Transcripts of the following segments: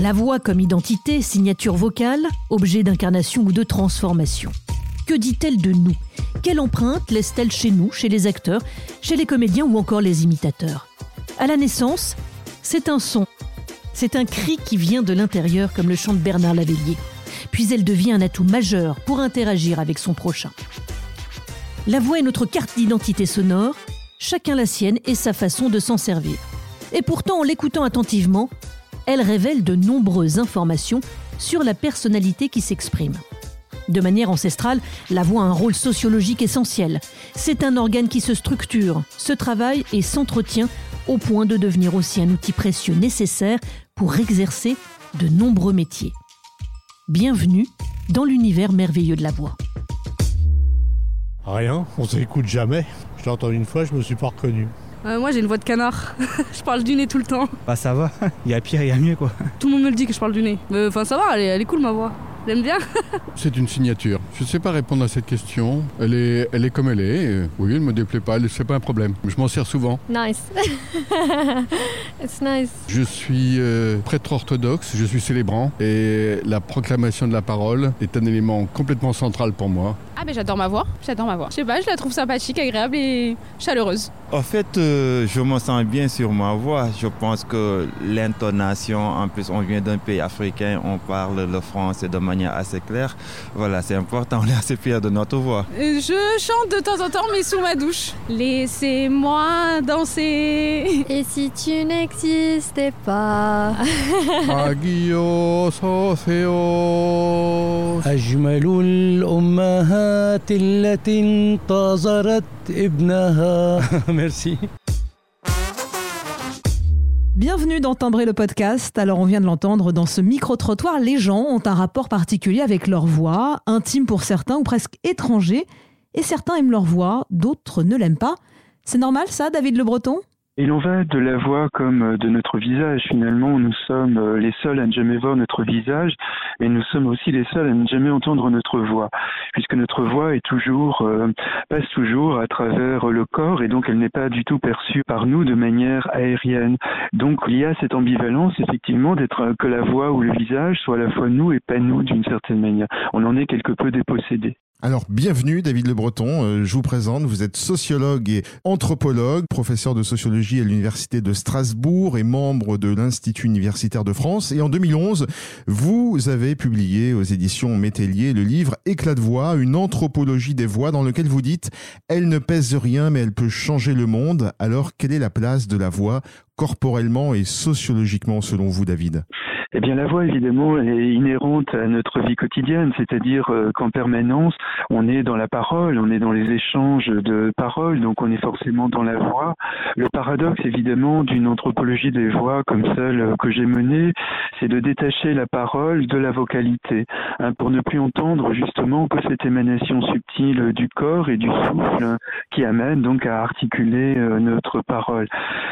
La voix comme identité, signature vocale, objet d'incarnation ou de transformation. Que dit-elle de nous? Quelle empreinte laisse-t-elle chez nous, chez les acteurs, chez les comédiens ou encore les imitateurs? À la naissance, c'est un son. C'est un cri qui vient de l'intérieur comme le chante Bernard Lavellier. Puis elle devient un atout majeur pour interagir avec son prochain. La voix est notre carte d'identité sonore, chacun la sienne et sa façon de s'en servir. Et pourtant, en l'écoutant attentivement, elle révèle de nombreuses informations sur la personnalité qui s'exprime. De manière ancestrale, la voix a un rôle sociologique essentiel. C'est un organe qui se structure, se travaille et s'entretient au point de devenir aussi un outil précieux nécessaire pour exercer de nombreux métiers. Bienvenue dans l'univers merveilleux de la voix. Rien, on s'écoute jamais. Je l'ai entendu une fois, je me suis pas reconnu. Euh, moi j'ai une voix de canard. je parle du nez tout le temps. Bah ça va, il y a pire il y a mieux quoi. Tout le monde me le dit que je parle du nez. Mais Enfin ça va, elle est, elle est cool ma voix. J'aime bien. C'est une signature. Je ne sais pas répondre à cette question. Elle est, elle est comme elle est. Oui, elle me déplaît pas. C'est pas un problème. Je m'en sers souvent. Nice. It's nice. Je suis euh, prêtre orthodoxe. Je suis célébrant et la proclamation de la parole est un élément complètement central pour moi. Ah mais j'adore ma voix, j'adore ma voix. Je sais pas, je la trouve sympathique, agréable et chaleureuse. En fait, euh, je me sens bien sur ma voix. Je pense que l'intonation, en plus, on vient d'un pays africain, on parle le français de manière assez claire. Voilà, c'est important, on est assez fiers de notre voix. Euh, Je chante de temps en temps mais sous ma douche. Laissez-moi danser. Et si tu n'existais pas Agio Soseo. أجمل الأمهات التي انتظرت ابنها Merci. Bienvenue dans Timbrer le podcast. Alors on vient de l'entendre dans ce micro-trottoir, les gens ont un rapport particulier avec leur voix, intime pour certains ou presque étranger. Et certains aiment leur voix, d'autres ne l'aiment pas. C'est normal ça, David Le Breton? Il en va de la voix comme euh, de notre visage. Finalement, nous sommes euh, les seuls à ne jamais voir notre visage et nous sommes aussi les seuls à ne jamais entendre notre voix, puisque notre voix est toujours euh, passe toujours à travers le corps et donc elle n'est pas du tout perçue par nous de manière aérienne. Donc il y a cette ambivalence effectivement d'être que la voix ou le visage soit à la fois nous et pas nous d'une certaine manière. On en est quelque peu dépossédé. Alors, bienvenue David Le Breton. Euh, je vous présente, vous êtes sociologue et anthropologue, professeur de sociologie à l'Université de Strasbourg et membre de l'Institut universitaire de France. Et en 2011, vous avez publié aux éditions Métellier le livre Éclat de voix, une anthropologie des voix dans lequel vous dites Elle ne pèse rien mais elle peut changer le monde. Alors, quelle est la place de la voix corporellement et sociologiquement selon vous David Eh bien, la voix, évidemment, est inhérente à notre vie quotidienne, c'est-à-dire euh, qu'en permanence, on est dans la parole, on est dans les échanges de paroles, donc on est forcément dans la voix. Le paradoxe, évidemment, d'une anthropologie des voix comme celle que j'ai menée, c'est de détacher la parole de la vocalité, hein, pour ne plus entendre justement que cette émanation subtile du corps et du souffle qui amène donc à articuler euh, notre parole.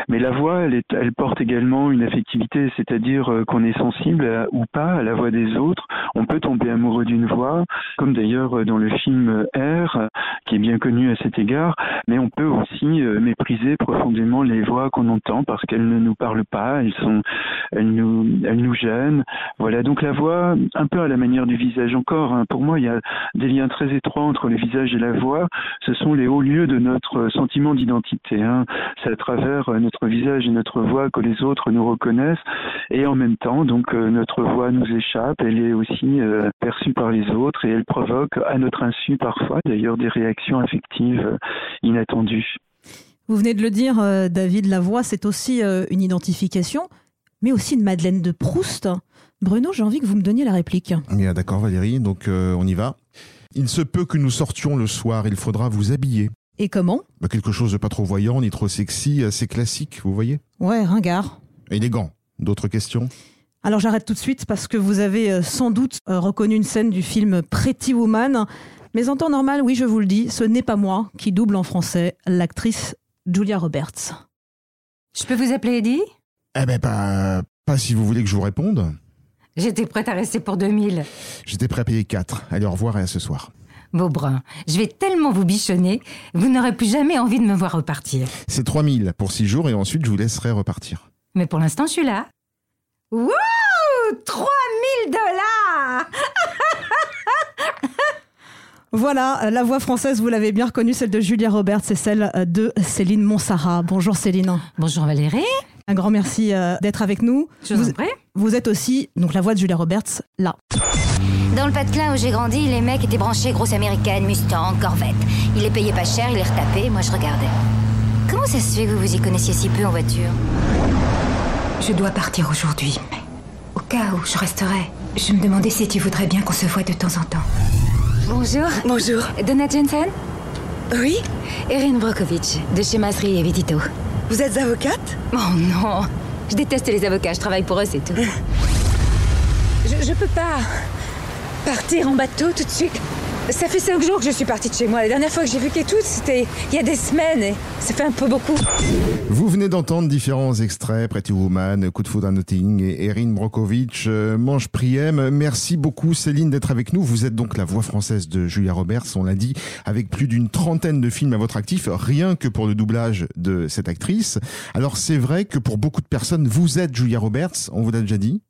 Mais la voix, elle, est, elle porte également une affectivité, c'est-à-dire euh, qu'on est sensible ou pas à la voix des autres. On peut tomber amoureux d'une voix, comme d'ailleurs euh, dans le film R, euh, qui est bien connu à cet égard, mais on peut aussi mépriser profondément les voix qu'on entend parce qu'elles ne nous parlent pas, elles sont, elles nous, elles nous gênent. Voilà, donc la voix, un peu à la manière du visage encore. hein. Pour moi, il y a des liens très étroits entre le visage et la voix. Ce sont les hauts lieux de notre sentiment d'identité. hein. C'est à travers notre visage et notre voix que les autres nous reconnaissent. Et en même temps, donc euh, notre voix nous échappe. Elle est aussi euh, perçue par les autres et elle provoque à notre insu parfois, d'ailleurs, des réactions affectives euh, inattendues. Vous venez de le dire, euh, David, la voix, c'est aussi euh, une identification, mais aussi une Madeleine de Proust. Bruno, j'ai envie que vous me donniez la réplique. Bien, d'accord Valérie, donc euh, on y va. Il se peut que nous sortions le soir, il faudra vous habiller. Et comment Bah, quelque chose de pas trop voyant, ni trop sexy, assez classique, vous voyez Ouais, ringard. Élégant. D'autres questions Alors j'arrête tout de suite parce que vous avez euh, sans doute euh, reconnu une scène du film Pretty Woman. Mais en temps normal, oui, je vous le dis, ce n'est pas moi qui double en français l'actrice Julia Roberts. Je peux vous appeler Eddie? Eh ben, pas, pas si vous voulez que je vous réponde. J'étais prête à rester pour 2000. J'étais prêt à payer 4. Allez, au revoir et à ce soir. Beaubrun, je vais tellement vous bichonner, vous n'aurez plus jamais envie de me voir repartir. C'est 3000 pour 6 jours et ensuite je vous laisserai repartir. Mais pour l'instant, je suis là. Wouh Wouhou 3000 dollars Voilà, la voix française, vous l'avez bien reconnue, celle de Julia Roberts, c'est celle euh, de Céline Monsara. Bonjour Céline. Bonjour Valérie. Un grand merci euh, d'être avec nous. Je vous vous, en prie. Vous êtes aussi, donc la voix de Julia Roberts, là. Dans le Pas-de-Calais où j'ai grandi, les mecs étaient branchés grosse américaine, Mustang, Corvette. Ils les payaient pas cher, ils les retapaient, moi je regardais. Comment ça se fait que vous vous y connaissiez si peu en voiture? Je dois partir aujourd'hui, mais au cas où je resterai, je me demandais si tu voudrais bien qu'on se voie de temps en temps. Bonjour. Bonjour. Donna Jensen? Oui Erin Brokovich, de chez Masri et Vitito. Vous êtes avocate? Oh non Je déteste les avocats, je travaille pour eux, c'est tout. je, peux pas partir en bateau tout de suite. Ça fait cinq jours que je suis partie de chez moi. La dernière fois que j'ai vu Kétout, c'était il y a des semaines et ça fait un peu beaucoup. Vous venez d'entendre différents extraits, Pretty Woman, Coup de foudre à Notting et Erin Brokovich, euh, Mange Priem. Merci beaucoup Céline d'être avec nous. Vous êtes donc la voix française de Julia Roberts, on l'a dit, avec plus d'une trentaine de films à votre actif, rien que pour le doublage de cette actrice. Alors c'est vrai que pour beaucoup de personnes, vous êtes Julia Roberts, on vous l'a déjà dit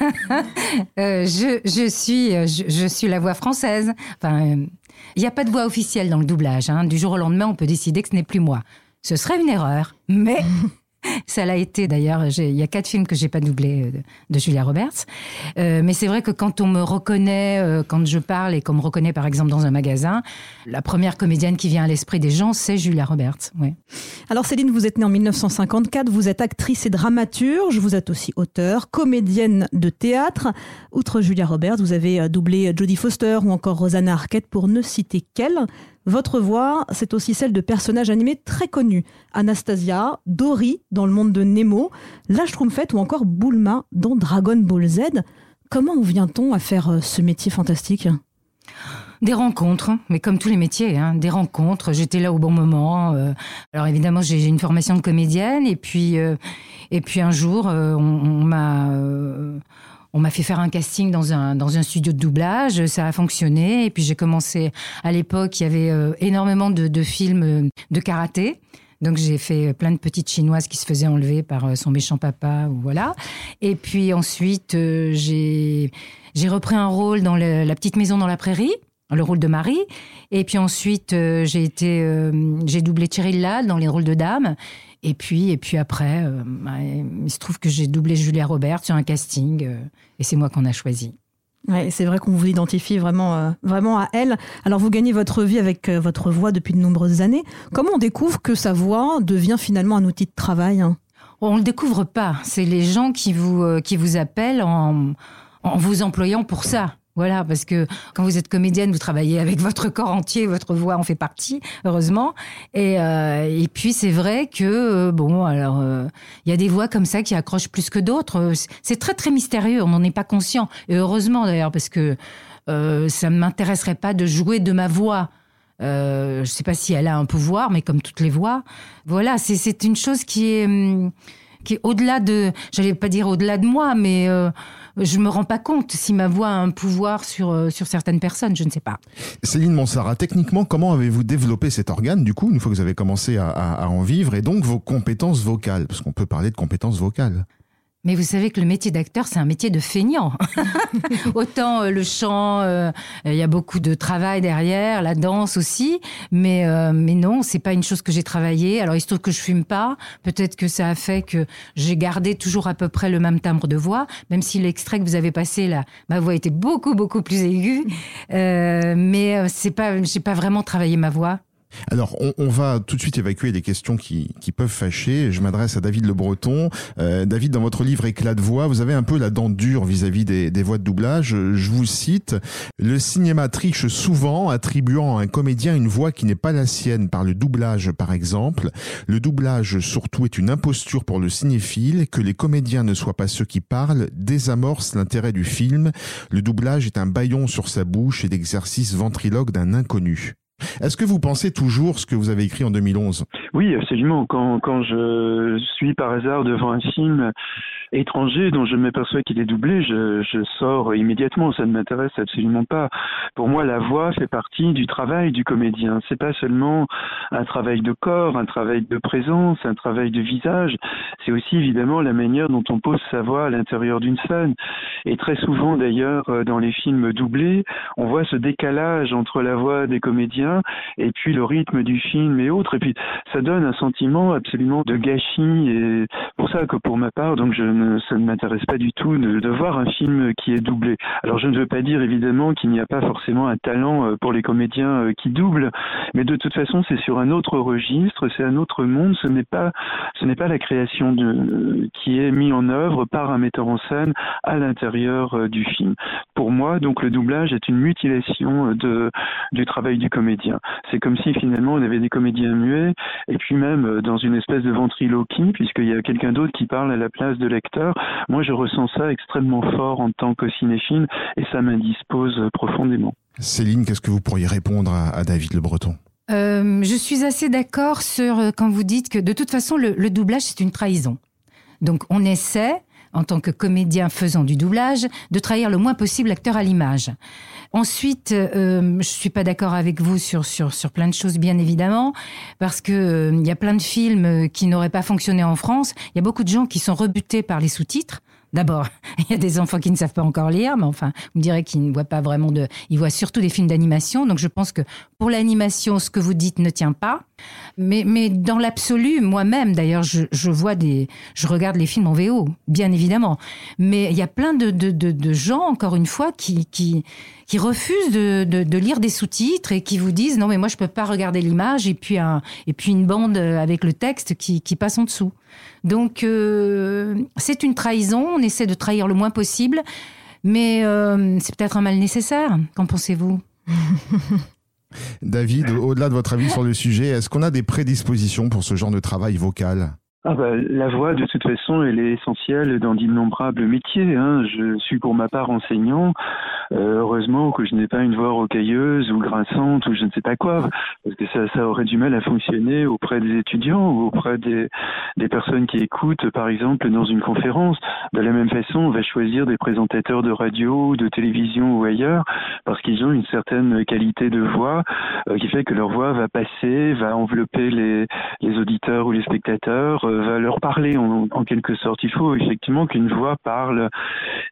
Euh, je, suis, euh, je, suis la voix française. Enfin, euh, il n'y a pas de voix officielle dans le doublage. hein. Du jour au lendemain, on peut décider que ce n'est plus moi. Ce serait une erreur, mais ça l'a été d'ailleurs. Il y a quatre films que j'ai pas doublés euh, de, de Julia Roberts. Euh, mais c'est vrai que quand on me reconnaît, euh, quand je parle et qu'on me reconnaît par exemple dans un magasin, la première comédienne qui vient à l'esprit des gens, c'est Julia Roberts. Ouais. Alors Céline, vous êtes née en 1954, vous êtes actrice et dramaturge, vous êtes aussi auteure, comédienne de théâtre. Outre Julia Roberts, vous avez euh, doublé Jodie Foster ou encore Rosanna Arquette pour ne citer qu'elle. Votre voix, c'est aussi celle de personnages animés très connus. Anastasia, Dory dans le monde de Nemo, La Schtroumpfette ou encore Bulma dans Dragon Ball Z. Comment vient-on à faire euh, ce métier fantastique? Des rencontres, mais comme tous les métiers, hein, des rencontres. J'étais là au bon moment. euh. alors évidemment, j'ai une formation de comédienne, et puis euh, et puis un jour, on, m'a on m'a fait faire un casting dans un dans un studio de doublage. Ça a fonctionné, et puis j'ai commencé. À l'époque, il y avait euh, énormément de, de films euh, de karaté. Donc j'ai fait plein de petites chinoises qui se faisaient enlever par euh, son méchant papa ou voilà. Et puis ensuite euh, j'ai repris un rôle dans la petite maison dans la prairie, le rôle de Marie. Et puis ensuite euh, j'ai été euh, j'ai doublé Thierry Lal dans les rôles de dame. Et puis et puis après euh, bah, il se trouve que j'ai doublé Julia Roberts sur un casting euh, et c'est moi qu'on a choisi. Ouais, c'est vrai qu'on vous identifie vraiment, euh, vraiment à elle. Alors vous gagnez votre vie avec euh, votre voix depuis de nombreuses années. Comment on découvre que sa voix devient finalement un outil de travail hein? On le découvre pas. C'est les gens qui vous, euh, qui vous appellent en, en vous employant pour ça. Voilà, parce que quand vous êtes comédienne, vous travaillez avec votre corps entier, votre voix en fait partie, heureusement. Et, euh, et puis c'est vrai que euh, bon, alors euh, il y a des voix comme ça qui accrochent plus que d'autres. Euh, c'est- très très mystérieux, on n'en est pas conscient. Et heureusement d'ailleurs, parce que ça ne m'intéresserait pas de jouer de ma voix. Je sais pas si elle a un pouvoir, mais comme toutes les voix, voilà, c'est une chose qui est hum, qui est au-delà de, j'allais pas dire au-delà de moi, mais je me rends pas compte si ma voix a un pouvoir sur euh, sur certaines personnes, je ne sais pas. Céline Monsara, techniquement, comment avez-vous développé cet organe, du coup, une fois que vous avez commencé à, à- à en vivre, et donc vos compétences vocales? Parce qu'on peut parler de compétences vocales. Mais vous savez que le métier d'acteur, c'est un métier de feignant. Autant euh, le chant, euh, il y a beaucoup de travail derrière, la danse aussi, mais euh, mais non, c'est pas une chose que j'ai travaillé. Alors il se trouve que je fume pas. Peut-être que ça a fait que j'ai gardé toujours à peu près le même timbre de voix, même si l'extrait que vous avez passé là, ma voix était beaucoup beaucoup plus aiguë. Euh, mais euh, c'est pas, j'ai pas vraiment travaillé ma voix. Alors, on, on va tout de suite évacuer les questions qui, qui peuvent fâcher. Je m'adresse à David Le Breton. Euh, David, dans votre livre Éclat de voix, vous avez un peu la dent dure vis-à-vis des, des voix de doublage. Je vous cite, le cinéma triche souvent, attribuant à un comédien une voix qui n'est pas la sienne par le doublage, par exemple. Le doublage, surtout, est une imposture pour le cinéphile. Que les comédiens ne soient pas ceux qui parlent désamorce l'intérêt du film. Le doublage est un baillon sur sa bouche et l'exercice ventriloque d'un inconnu. Est-ce que vous pensez toujours ce que vous avez écrit en 2011 Oui, absolument. Quand, quand je suis par hasard devant un film étranger dont je m'aperçois qu'il est doublé, je, je, sors immédiatement. Ça ne m'intéresse absolument pas. Pour moi, la voix fait partie du travail du comédien. C'est pas seulement un travail de corps, un travail de présence, un travail de visage. C'est aussi évidemment la manière dont on pose sa voix à l'intérieur d'une scène. Et très souvent, d'ailleurs, dans les films doublés, on voit ce décalage entre la voix des comédiens et puis le rythme du film et autres. Et puis, ça donne un sentiment absolument de gâchis. Et pour ça que pour ma part, donc ça ne m'intéresse pas du tout de, voir un film qui est doublé. Alors je ne veux pas dire évidemment qu'il n'y a pas forcément un talent euh, pour les comédiens euh, qui doublent, mais de toute façon c'est sur un autre registre, c'est un autre monde. Ce n'est pas, ce n'est pas la création qui est mise en œuvre par un metteur en scène à l'intérieur euh, du film. Pour moi, donc le doublage est une mutilation du travail du comédien. C'est comme si finalement on avait des comédiens muets et puis même dans une espèce de ventriloquie, puisqu'il y a quelqu'un d'autre qui parle à la place de l'acteur. Moi, je ressens ça extrêmement fort en tant que cinéphile et ça m'indispose profondément. Céline, qu'est-ce que vous pourriez répondre à, à David Le Breton? Euh, Je suis assez d'accord sur quand vous dites que de toute façon, le, le doublage, c'est une trahison. Donc, on essaie en tant que comédien faisant du doublage, de trahir le moins possible l'acteur à l'image. Ensuite, euh, je suis pas d'accord avec vous sur, sur, sur plein de choses, bien évidemment, parce que euh, il y a plein de films qui n'auraient pas fonctionné en France. Il y a beaucoup de gens qui sont rebutés par les sous-titres. D'abord, il y a des enfants qui ne savent pas encore lire, mais enfin, vous me direz qu'ils ne voient pas vraiment de. Ils voient surtout des films d'animation. Donc, je pense que pour l'animation, ce que vous dites ne tient pas. Mais, mais dans l'absolu, moi-même, d'ailleurs, je, je, vois des. Je regarde les films en VO, bien évidemment. Mais il y a plein de, de, de, gens, encore une fois, qui, qui, qui refusent de, de, lire des sous-titres et qui vous disent non, mais moi, je peux pas regarder l'image et puis, un, et puis une bande avec le texte qui, qui passe en dessous. Donc, euh, c'est une trahison. On essaie de trahir le moins possible. Mais euh, c'est peut-être un mal nécessaire. Qu'en pensez-vous? David, au-delà de votre avis sur le sujet, est-ce qu'on a des prédispositions pour ce genre de travail vocal? Ah bah, la voix, de toute façon, elle est essentielle dans d'innombrables métiers. Hein. Je suis pour ma part enseignant. Euh, heureusement que je n'ai pas une voix rocailleuse ou grinçante ou je ne sais pas quoi, parce que ça, ça aurait du mal à fonctionner auprès des étudiants ou auprès des, des personnes qui écoutent, par exemple, dans une conférence. De la même façon, on va choisir des présentateurs de radio, de télévision ou ailleurs, parce qu'ils ont une certaine qualité de voix euh, qui fait que leur voix va passer, va envelopper les, les auditeurs ou les spectateurs va leur parler en, en, quelque sorte. Il faut effectivement qu'une voix parle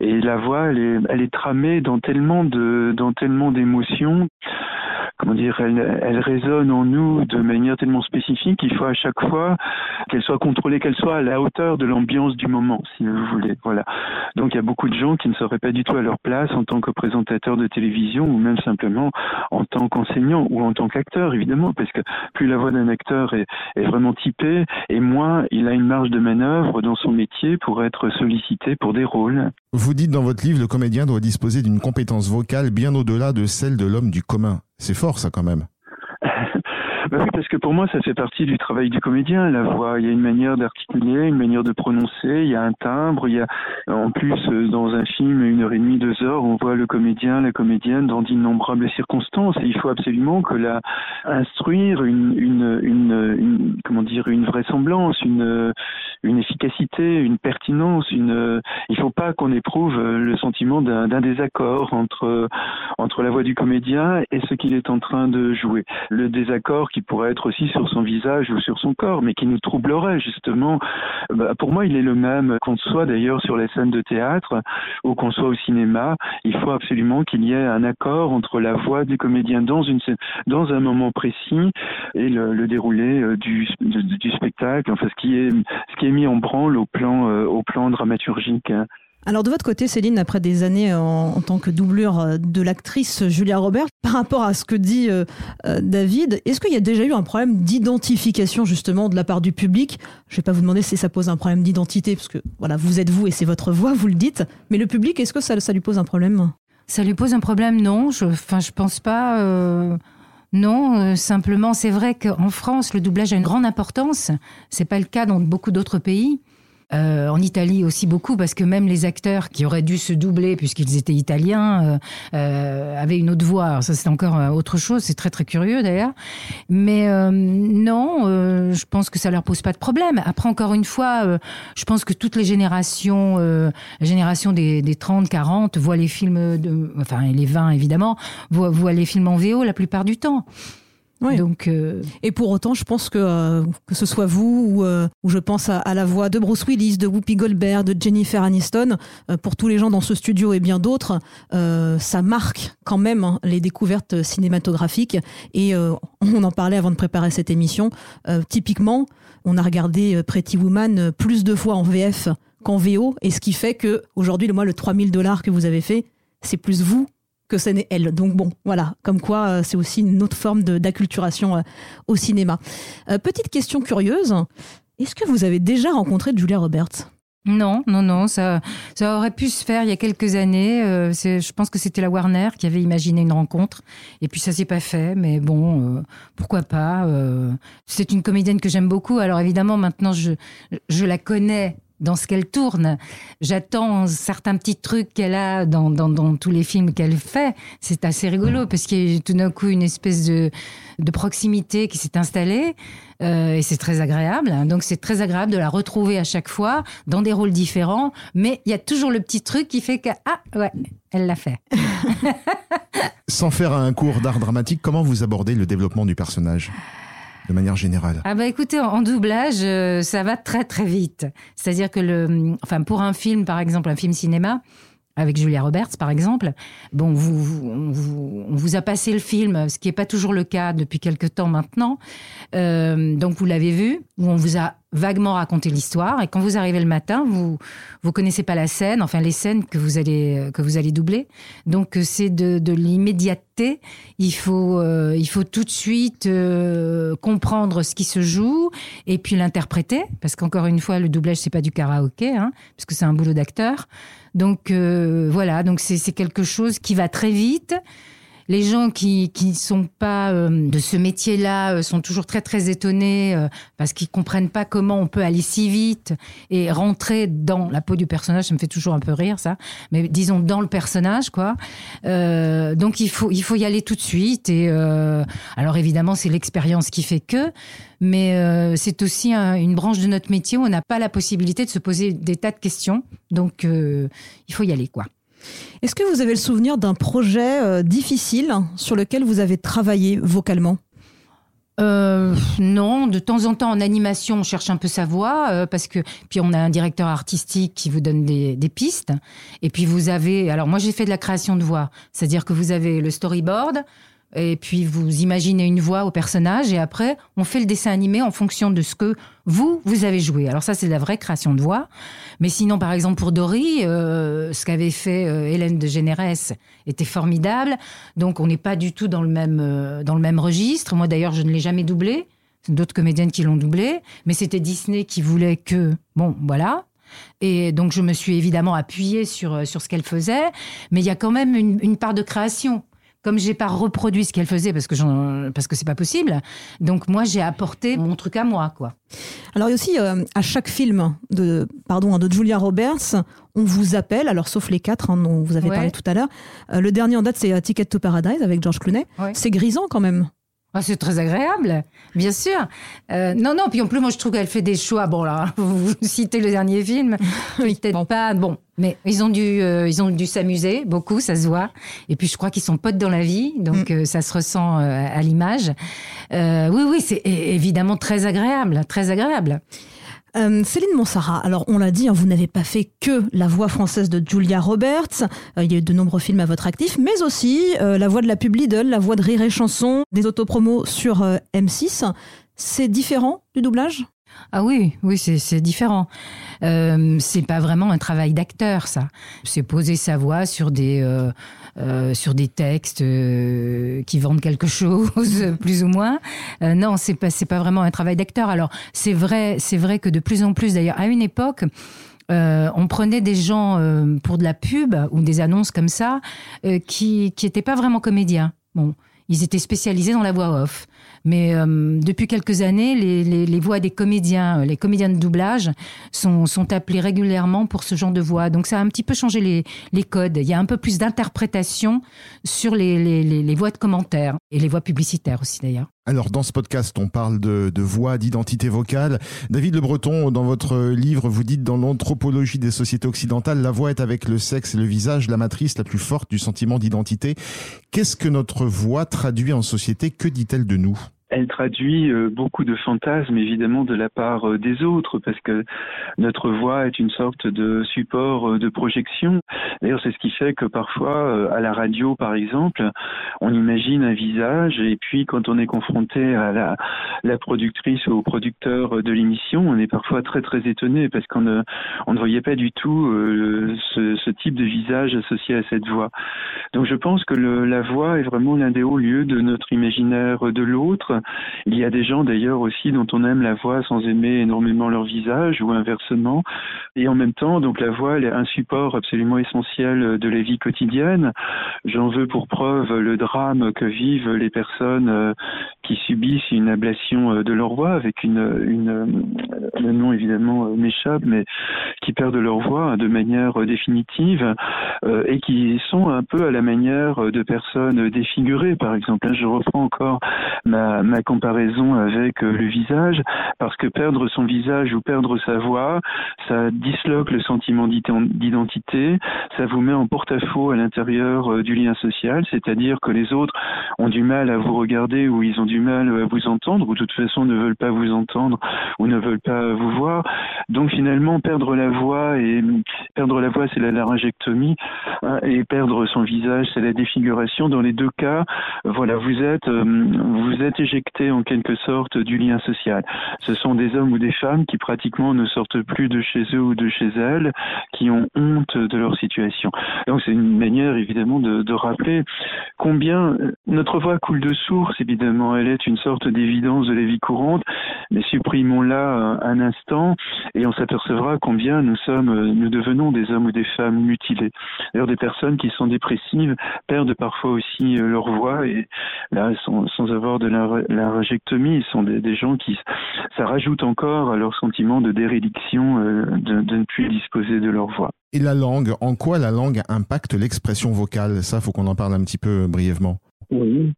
et la voix elle est, elle est tramée dans tellement de dans tellement d'émotions comment dire, elle, elle, résonne en nous de manière tellement spécifique qu'il faut à chaque fois qu'elle soit contrôlée, qu'elle soit à la hauteur de l'ambiance du moment, si vous voulez. Voilà. Donc il y a beaucoup de gens qui ne seraient pas du tout à leur place en tant que présentateur de télévision ou même simplement en tant qu'enseignant ou en tant qu'acteur, évidemment, parce que plus la voix d'un acteur est, est vraiment typée et moins il a une marge de manœuvre dans son métier pour être sollicité pour des rôles. Vous dites dans votre livre, le comédien doit disposer d'une compétence vocale bien au-delà de celle de l'homme du commun. C'est fort ça quand même. Bah oui, parce que pour moi, ça fait partie du travail du comédien, la voix. Il y a une manière d'articuler, une manière de prononcer, il y a un timbre, il y a, en plus, dans un film, une heure et demie, deux heures, on voit le comédien, la comédienne dans d'innombrables circonstances. Il faut absolument que la, instruire une, une, comment dire, une vraisemblance, une efficacité, une pertinence, une, il faut pas qu'on éprouve le sentiment d'un désaccord entre, entre la voix du comédien et ce qu'il est en train de jouer. Le désaccord qui pourrait être aussi sur son visage ou sur son corps, mais qui nous troublerait justement. Bah, pour moi, il est le même qu'on soit d'ailleurs sur les scènes de théâtre ou qu'on soit au cinéma. Il faut absolument qu'il y ait un accord entre la voix du comédien dans une dans un moment précis et le, déroulé du, spectacle. Enfin, ce qui est ce qui est mis en branle au plan euh, au plan dramaturgique. Hein. Alors de votre côté, Céline, après des années en, en tant que doublure de l'actrice Julia Robert, par rapport à ce que dit euh, euh, David, est-ce qu'il y a déjà eu un problème d'identification justement de la part du public? Je ne vais pas vous demander si ça pose un problème d'identité, parce que voilà, vous êtes vous et c'est votre voix, vous le dites. Mais le public, est-ce que ça, ça lui pose un problème? Ça lui pose un problème, non. Je, enfin, je pense pas. Euh... Non, euh, simplement, c'est vrai qu'en France, le doublage a une grande importance. C'est pas le cas dans beaucoup d'autres pays. Euh, en Italie aussi beaucoup, parce que même les acteurs qui auraient dû se doubler puisqu'ils étaient italiens euh, euh, avaient une autre voix. Alors ça, c'est encore euh, autre chose. C'est très très curieux d'ailleurs. Mais euh, non, je pense que ça leur pose pas de problème. Après, encore une fois, je pense que toutes les générations, la génération des, des 30, 40, voient les films, de, enfin les 20 évidemment, voient, voient les films en VO la plupart du temps. Oui. Donc, euh, Et pour autant, je pense que euh, que ce soit vous ou, euh, ou je pense à, à la voix de Bruce Willis, de Whoopi Goldberg, de Jennifer Aniston, pour tous les gens dans ce studio et bien d'autres, ça marque quand même hein, les découvertes cinématographiques. Et on en parlait avant de préparer cette émission. Typiquement, on a regardé Pretty Woman plus de fois en VF qu'en VO, et ce qui fait que aujourd'hui, le moi, le 3000 dollars que vous avez fait, c'est plus vous que ce n'est elle. Donc bon, voilà, comme quoi euh, c'est aussi une autre forme d'acculturation euh, au cinéma. Euh, petite question curieuse, est-ce que vous avez déjà rencontré Julia Roberts? Non, non, non, ça, ça aurait pu se faire il y a quelques années. Je pense que c'était la Warner qui avait imaginé une rencontre, et puis ça s'est pas fait. Mais bon, pourquoi pas C'est une comédienne que j'aime beaucoup. Alors évidemment, maintenant je, je la connais dans ce qu'elle tourne. J'attends certains petits trucs qu'elle a dans, dans, dans tous les films qu'elle fait. C'est assez rigolo parce qu'il y a tout d'un coup une espèce de, de proximité qui s'est installée. Euh, et c'est très agréable. Donc c'est très agréable de la retrouver à chaque fois dans des rôles différents. Mais il y a toujours le petit truc qui fait que ah ouais, elle l'a fait. Sans faire un cours d'art dramatique, comment vous abordez le développement du personnage? De manière générale Ah bah écoutez, en, doublage, euh, ça va très très vite. C'est-à-dire que le, enfin pour un film, par exemple, un film cinéma. Avec Julia Roberts, par exemple, bon, vous, on, vous, on vous a passé le film, ce qui n'est pas toujours le cas depuis quelque temps maintenant. Euh, donc vous l'avez vu, où on vous a vaguement raconté l'histoire, et quand vous arrivez le matin, vous vous connaissez pas la scène, enfin les scènes que vous allez que vous allez doubler. Donc euh, c'est de, de l'immédiateté. Il faut euh, il faut tout de suite euh, comprendre ce qui se joue et puis l'interpréter, parce qu'encore une fois, le doublage c'est pas du karaoké, hein, parce que c'est un boulot d'acteur. Donc euh, voilà, donc c'est quelque chose qui va très vite. Les gens qui qui sont pas euh, de ce métier-là euh, sont toujours très très étonnés euh, parce qu'ils comprennent pas comment on peut aller si vite et rentrer dans la peau du personnage. Ça me fait toujours un peu rire ça, mais disons dans le personnage quoi. Donc il faut il faut y aller tout de suite et alors évidemment c'est l'expérience qui fait que, mais c'est aussi un- une branche de notre métier où on n'a pas la possibilité de se poser des tas de questions. Donc il faut y aller quoi. Est-ce que vous avez le souvenir d'un projet euh, difficile sur lequel vous avez travaillé vocalement? Euh, non, de temps en temps en animation, on cherche un peu sa voix euh, parce que puis on a un directeur artistique qui vous donne des, des pistes. Et puis vous avez alors moi j'ai fait de la création de voix, c'est-à-dire que vous avez le storyboard et puis vous imaginez une voix au personnage et après on fait le dessin animé en fonction de ce que vous vous avez joué. Alors ça c'est de la vraie création de voix, mais sinon par exemple pour Dory, euh, ce qu'avait fait euh, Hélène de Généresse était formidable. Donc on n'est pas du tout dans le même euh, dans le même registre. Moi d'ailleurs je ne l'ai jamais doublé. C'est d'autres comédiennes qui l'ont doublé, mais c'était Disney qui voulait que bon voilà. Et donc je me suis évidemment appuyée sur sur ce qu'elle faisait, mais il y a quand même une part de création. Comme j'ai pas reproduit ce qu'elle faisait parce que j'en- parce que c'est pas possible, donc moi j'ai apporté mon truc à moi quoi. Alors il y a aussi euh, à chaque film de pardon hein, de Julia Roberts, on vous appelle, alors sauf les quatre hein, dont vous avez Ouais. parlé tout à l'heure. Euh, le dernier en date c'est euh, Ticket to Paradise avec George Clooney. Ouais. C'est grisant quand même. Ah, c'est très agréable, bien sûr. Euh, non, non, puis en plus, moi, je trouve qu'elle fait des choix. Bon, là, vous citez le dernier film, peut-être pas. Bon, mais ils ont dû, euh, ils ont dû s'amuser beaucoup, ça se voit. Et puis, je crois qu'ils sont potes dans la vie, donc euh, ça se ressent euh, à l'image. Euh, oui, oui, c'est évidemment très agréable, très agréable. Euh, Céline Monsara, alors on l'a dit, hein, vous n'avez pas fait que la voix française de Julia Roberts, Euh, il y a eu de nombreux films à votre actif, mais aussi euh, la voix de la pub Lidl, la voix de Rire et Chanson, des autopromos sur euh, M6. C'est différent du doublage? Ah oui, oui, c'est différent. Euh, c'est pas vraiment un travail d'acteur, ça. C'est poser sa voix sur des euh, euh, sur des textes qui vendent quelque chose, plus ou moins. Non, c'est pas pas vraiment un travail d'acteur. Alors c'est vrai, vrai que de plus en plus, d'ailleurs, à une époque. on prenait des gens pour de la pub ou des annonces comme ça qui qui étaient pas vraiment comédiens. Bon, ils étaient spécialisés dans la voix off. Mais euh, depuis quelques années, les, voix des comédiens, les comédiens de doublage sont, sont appelés régulièrement pour ce genre de voix. Donc ça a un petit peu changé les, les codes. Il y a un peu plus d'interprétation sur les, les voix de commentaires et les voix publicitaires aussi d'ailleurs. Alors dans ce podcast, on parle de, de voix, d'identité vocale. David Le Breton, dans votre livre, vous dites dans l'anthropologie des sociétés occidentales, la voix est avec le sexe et le visage la matrice la plus forte du sentiment d'identité. Qu'est-ce que notre voix traduit en société? Que dit-elle de nous? Elle traduit euh, beaucoup de fantasmes évidemment de la part euh, des autres parce que notre voix est une sorte de support euh, de projection. D'ailleurs, c'est ce qui fait que parfois à la radio par exemple, on imagine un visage et puis quand on est confronté à la, la productrice ou au producteur de l'émission, on est parfois très très étonné parce qu'on ne, on ne voyait pas du tout ce, ce, type de visage associé à cette voix. Donc je pense que le, la voix est vraiment l'un des hauts lieux de notre imaginaire de l'autre il y a des gens d'ailleurs aussi dont on aime la voix sans aimer énormément leur visage ou inversement. Et en même temps, donc la voix est un support absolument essentiel de la vie quotidienne. J'en veux pour preuve le drame que vivent les personnes euh, qui subissent une ablation euh, de leur voix avec une, euh, le nom évidemment m'échappe, mais qui perdent leur voix de manière définitive et qui sont un peu à la manière de personnes défigurées, par exemple. Je reprends encore ma, ma comparaison avec euh, le visage, parce que perdre son visage ou perdre sa voix, ça disloque le sentiment d'identité, ça vous met en porte-à-faux à, l'intérieur euh, du lien social, c'est-à-dire que les autres ont du mal à vous regarder ou ils ont du mal à vous entendre, ou de toute façon ne veulent pas vous entendre ou ne veulent pas vous voir. Donc finalement, perdre la voix et perdre la voix, c'est la laryngectomie, hein, et perdre son visage, c'est la défiguration. Dans les deux cas, voilà, vous êtes euh, vous êtes en quelque sorte du lien social. Ce sont des hommes ou des femmes qui pratiquement ne sortent plus de chez eux ou de chez elles, qui ont honte de leur situation. Donc c'est une manière évidemment de, rappeler combien notre voix coule de source, évidemment, elle est une sorte d'évidence de la vie courante, mais supprimons-la un instant et on s'apercevra combien nous sommes, nous devenons des hommes ou des femmes mutilés. D'ailleurs, des personnes qui sont dépressives perdent parfois aussi leur voix et là, sans, sans avoir de la, la rajectomie, sont des, gens qui, ça rajoute encore à leur sentiment de dérédiction euh, de, de, ne plus disposer de leur voix. Et la langue, en quoi la langue impacte l'expression vocale? Ça, faut qu'on en parle un petit peu brièvement. Oui.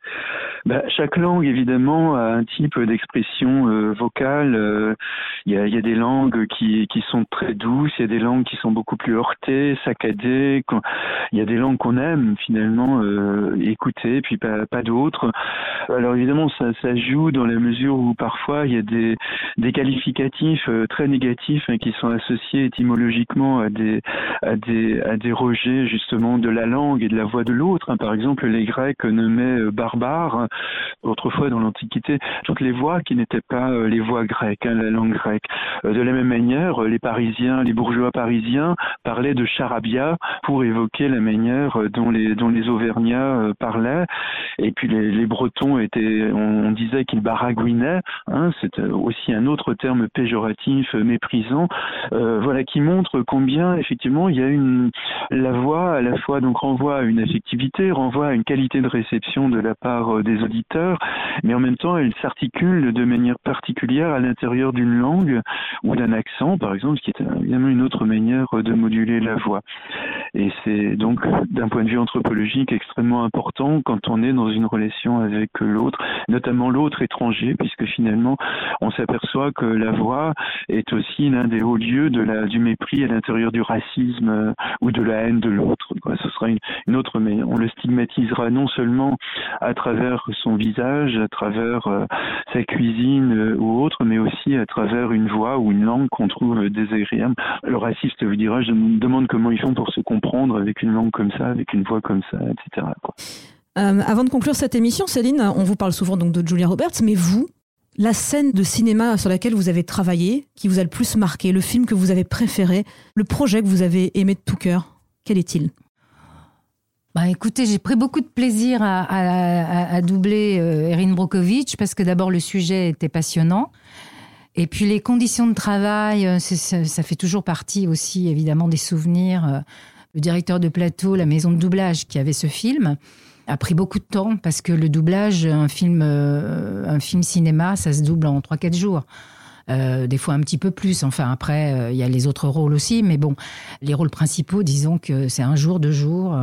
Bah, chaque langue, évidemment, a un type d'expression euh, vocale. Euh, il y, a, y, a, des langues qui, qui sont très douces, il y a des langues qui sont beaucoup plus heurtées, saccadées. Il y a des langues qu'on aime finalement euh, écouter, puis pas, pas d'autres. Alors évidemment, ça, ça joue dans la mesure où parfois il y a des, des qualificatifs très négatifs hein, qui sont associés étymologiquement à des, à des, à des rejets justement de la langue et de la voix de l'autre. Par exemple, les Grecs nommaient barbares autrefois dans l'Antiquité, toutes les voix qui n'étaient pas euh, les voix grecques, hein, la langue grecque. Euh, de la même manière, euh, les Parisiens, les bourgeois parisiens parlaient de charabia pour évoquer la manière dont les, dont les Auvergnats parlaient. Et puis les, les Bretons étaient, on, disait qu'ils baragouinaient, hein, c'est aussi un autre terme péjoratif, méprisant, voilà, qui montre combien effectivement il y a une, la voix à la fois donc renvoie à une affectivité, renvoie à une qualité de réception de la part des auditeurs, mais en même temps, elle s'articule de manière particulière à l'intérieur d'une langue ou d'un accent, par exemple, ce qui est évidemment une autre manière de moduler la voix. Et c'est donc, d'un point de vue anthropologique, extrêmement important quand on est dans une relation avec l'autre, notamment l'autre étranger, puisque finalement, on s'aperçoit que la voix est aussi l'un des hauts lieux de la, du mépris à l'intérieur du racisme euh, ou de la haine de l'autre. Ce sera une, une autre, mais on le stigmatisera non seulement à travers son visage, à travers euh, sa cuisine euh, ou autre, mais aussi à travers une voix ou une langue qu'on trouve désagréable. Le raciste vous dira, je me demande comment ils font pour se comprendre avec une langue comme ça, avec une voix comme ça, etc. Euh, avant de conclure cette émission, Céline, on vous parle souvent donc de Julia Roberts, mais vous, la scène de cinéma sur laquelle vous avez travaillé, qui vous a le plus marqué, le film que vous avez préféré, le projet que vous avez aimé de tout cœur, quel est-il? Bah, écoutez, j'ai pris beaucoup de plaisir à, à, à doubler euh, Erin Brokovich parce que d'abord le sujet était passionnant. Et puis les conditions de travail, euh, ça, ça, fait toujours partie aussi évidemment des souvenirs. Euh, le directeur de plateau, la maison de doublage qui avait ce film, a pris beaucoup de temps parce que le doublage, un film, un film cinéma, ça se double en 3-4 jours. Euh, des fois un petit peu plus. Enfin, après, il y a les autres rôles aussi. Mais bon, les rôles principaux, disons que c'est un jour, deux jours.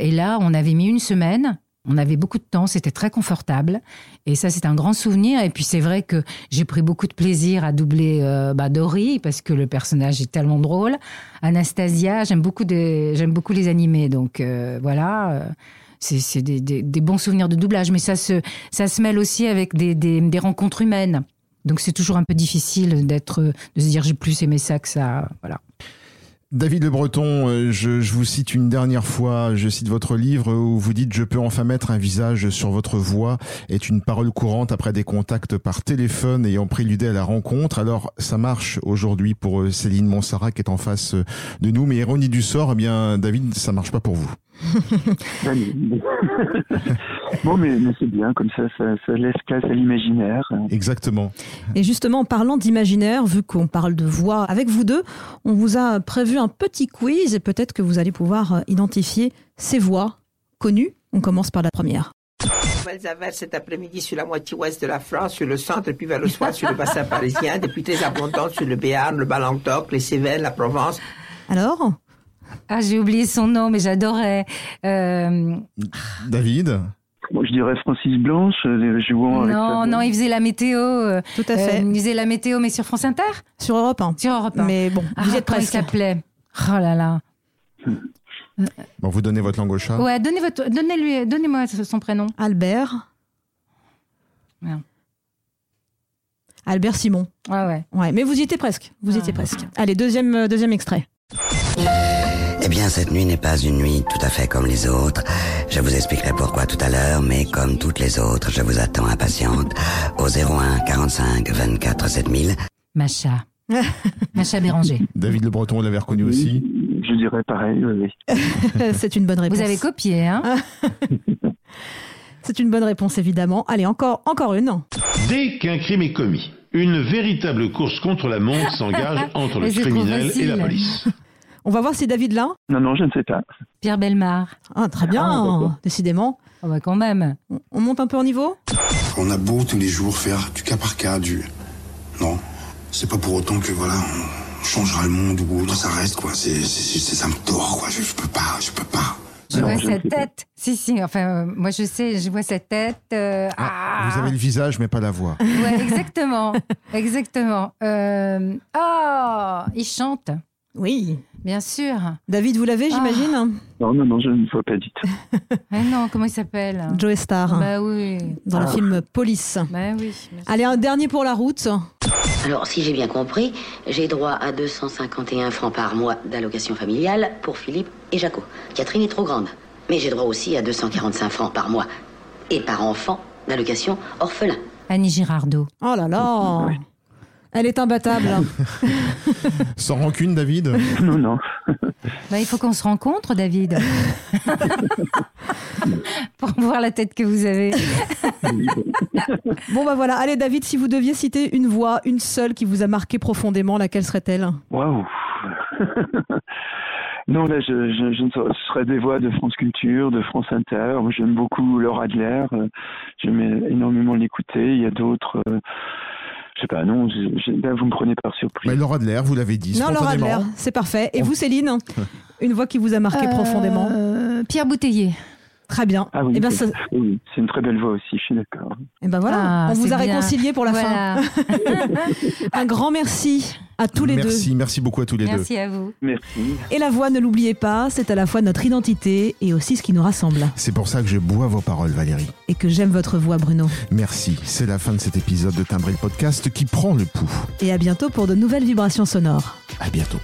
Et là, on avait mis une semaine. On avait beaucoup de temps, c'était très confortable. Et ça, c'est un grand souvenir. Et puis, c'est vrai que j'ai pris beaucoup de plaisir à doubler euh, bah, Dory, parce que le personnage est tellement drôle. Anastasia, j'aime beaucoup, beaucoup les animés. Donc, euh, voilà. euh, c'est des, des- bons souvenirs de doublage. Mais ça se, mêle aussi avec des rencontres humaines. Donc, c'est toujours un peu difficile d'être, de se dire j'ai plus aimé ça que ça. Voilà. David Le Breton, euh, je, je vous cite une dernière fois, je cite votre livre où vous dites Je peux enfin mettre un visage sur votre voix est une parole courante après des contacts par téléphone ayant préludé à la rencontre. Alors ça marche aujourd'hui pour euh, Céline Monsara qui est en face euh, de nous, mais ironie du sort, eh bien David, ça marche pas pour vous. bon, mais, mais c'est bien, comme ça, ça, ça laisse place à l'imaginaire. Exactement. Et justement, en parlant d'imaginaire, vu qu'on parle de voix avec vous deux, on vous a prévu un petit quiz et peut-être que vous allez pouvoir euh, identifier ces voix connues. On commence par la première. Nouvelles averses cet après-midi sur la moitié ouest de la France, sur le centre, puis vers le soir sur le bassin parisien, depuis très abondantes sur le Béarn, le Bas-Languedoc, les Cévennes, la Provence. Alors? Ah, j'ai oublié son nom, mais j'adorais. Euh, David? Moi, je dirais Francis Blanche, euh, jouant avec Non, sa- non, il faisait la météo. euh, Tout à fait. il faisait la météo, mais sur France Inter? Sur Europe 1. Sur Europe 1. Mais bon, Ah, vous êtes comment il presque. s'appelait? Oh là là. Bon, vous donnez votre langue au chat. Ouais, donnez votre, donnez-lui, donnez-moi son prénom. Albert. Merde. Albert Simon. Ouais, ouais. Ouais, mais vous y étiez presque. Vous y étiez presque. Allez, deuxième, euh, deuxième extrait. Eh bien, cette nuit n'est pas une nuit tout à fait comme les autres. Je vous expliquerai pourquoi tout à l'heure, mais comme toutes les autres, je vous attends impatiente au 01 45 24 7000. Macha. Macha Béranger. David Le Breton, vous l'avez reconnu aussi Je dirais pareil, oui. C'est une bonne réponse. Vous avez copié, hein C'est une bonne réponse, évidemment. Allez, encore, encore une. Dès qu'un crime est commis, une véritable course contre la montre s'engage entre le criminel et la police. On va voir si David là. Non, non, je ne sais pas. Pierre Belmar. Ah, très bien, Ah, décidément. Oh bah quand même. On- On monte un peu en niveau? On a beau tous les jours faire du cas par cas, du. Non, c'est pas pour autant que voilà, on changera le monde ou non, ça reste quoi. C'est, ça me tord quoi. Je, je peux pas, je peux pas. Je vois cette tête. Si, si, enfin, euh, moi je sais, je vois cette tête. euh, ah. Vous avez le visage, mais pas la voix. Ouais, exactement. exactement. Euh, Oh, il chante. Oui. Bien sûr. David, vous l'avez, j'imagine? Non, non, non, je ne vois pas du tout. Mais non, comment il s'appelle? Joe Star. Bah oui. Dans le Ah. film Police. Bah oui. Allez, un dernier pour la route. Alors, si j'ai bien compris, j'ai droit à 251 francs par mois d'allocation familiale pour Philippe et Jaco. Catherine est trop grande. Mais j'ai droit aussi à 245 francs par mois et par enfant d'allocation orphelin. Annie Girardot. Oh là là Elle est imbattable. Sans rancune, David? Non, non. Bah, il faut qu'on se rencontre, David. Pour voir la tête que vous avez. bon, bah voilà. Allez, David, si vous deviez citer une voix, une seule qui vous a marqué profondément, laquelle serait-elle? Waouh Non, là, je, je, je ne saurais- ce serait des voix de France Culture, de France Inter. J'aime beaucoup Laura Adler. euh, J'aime énormément l'écouter. Il y a d'autres. euh, je sais pas, non, je- je- là, vous me prenez par surprise. Mais Laura Adler, vous l'avez dit Non, Laura. Adler, c'est parfait. Et vous, Céline? Une voix qui vous a marqué Euh, profondément Pierre Bouteiller. Très bien. Ah oui, Et ben, c'est ça- oui, c'est une très belle voix aussi, je suis d'accord. eh ben voilà, Ah, on vous a bien. réconcilié pour la Voilà. fin. Un grand merci à tous les merci, deux. merci beaucoup à tous les Merci à vous. Merci. Et la voix, ne l'oubliez pas, c'est à la fois notre identité et aussi ce qui nous rassemble. C'est pour ça que je bois vos paroles, Valérie. Et que j'aime votre voix, Bruno. Merci. C'est la fin de cet épisode de Timbré le podcast qui prend le pouls. Et à bientôt pour de nouvelles vibrations sonores. À bientôt.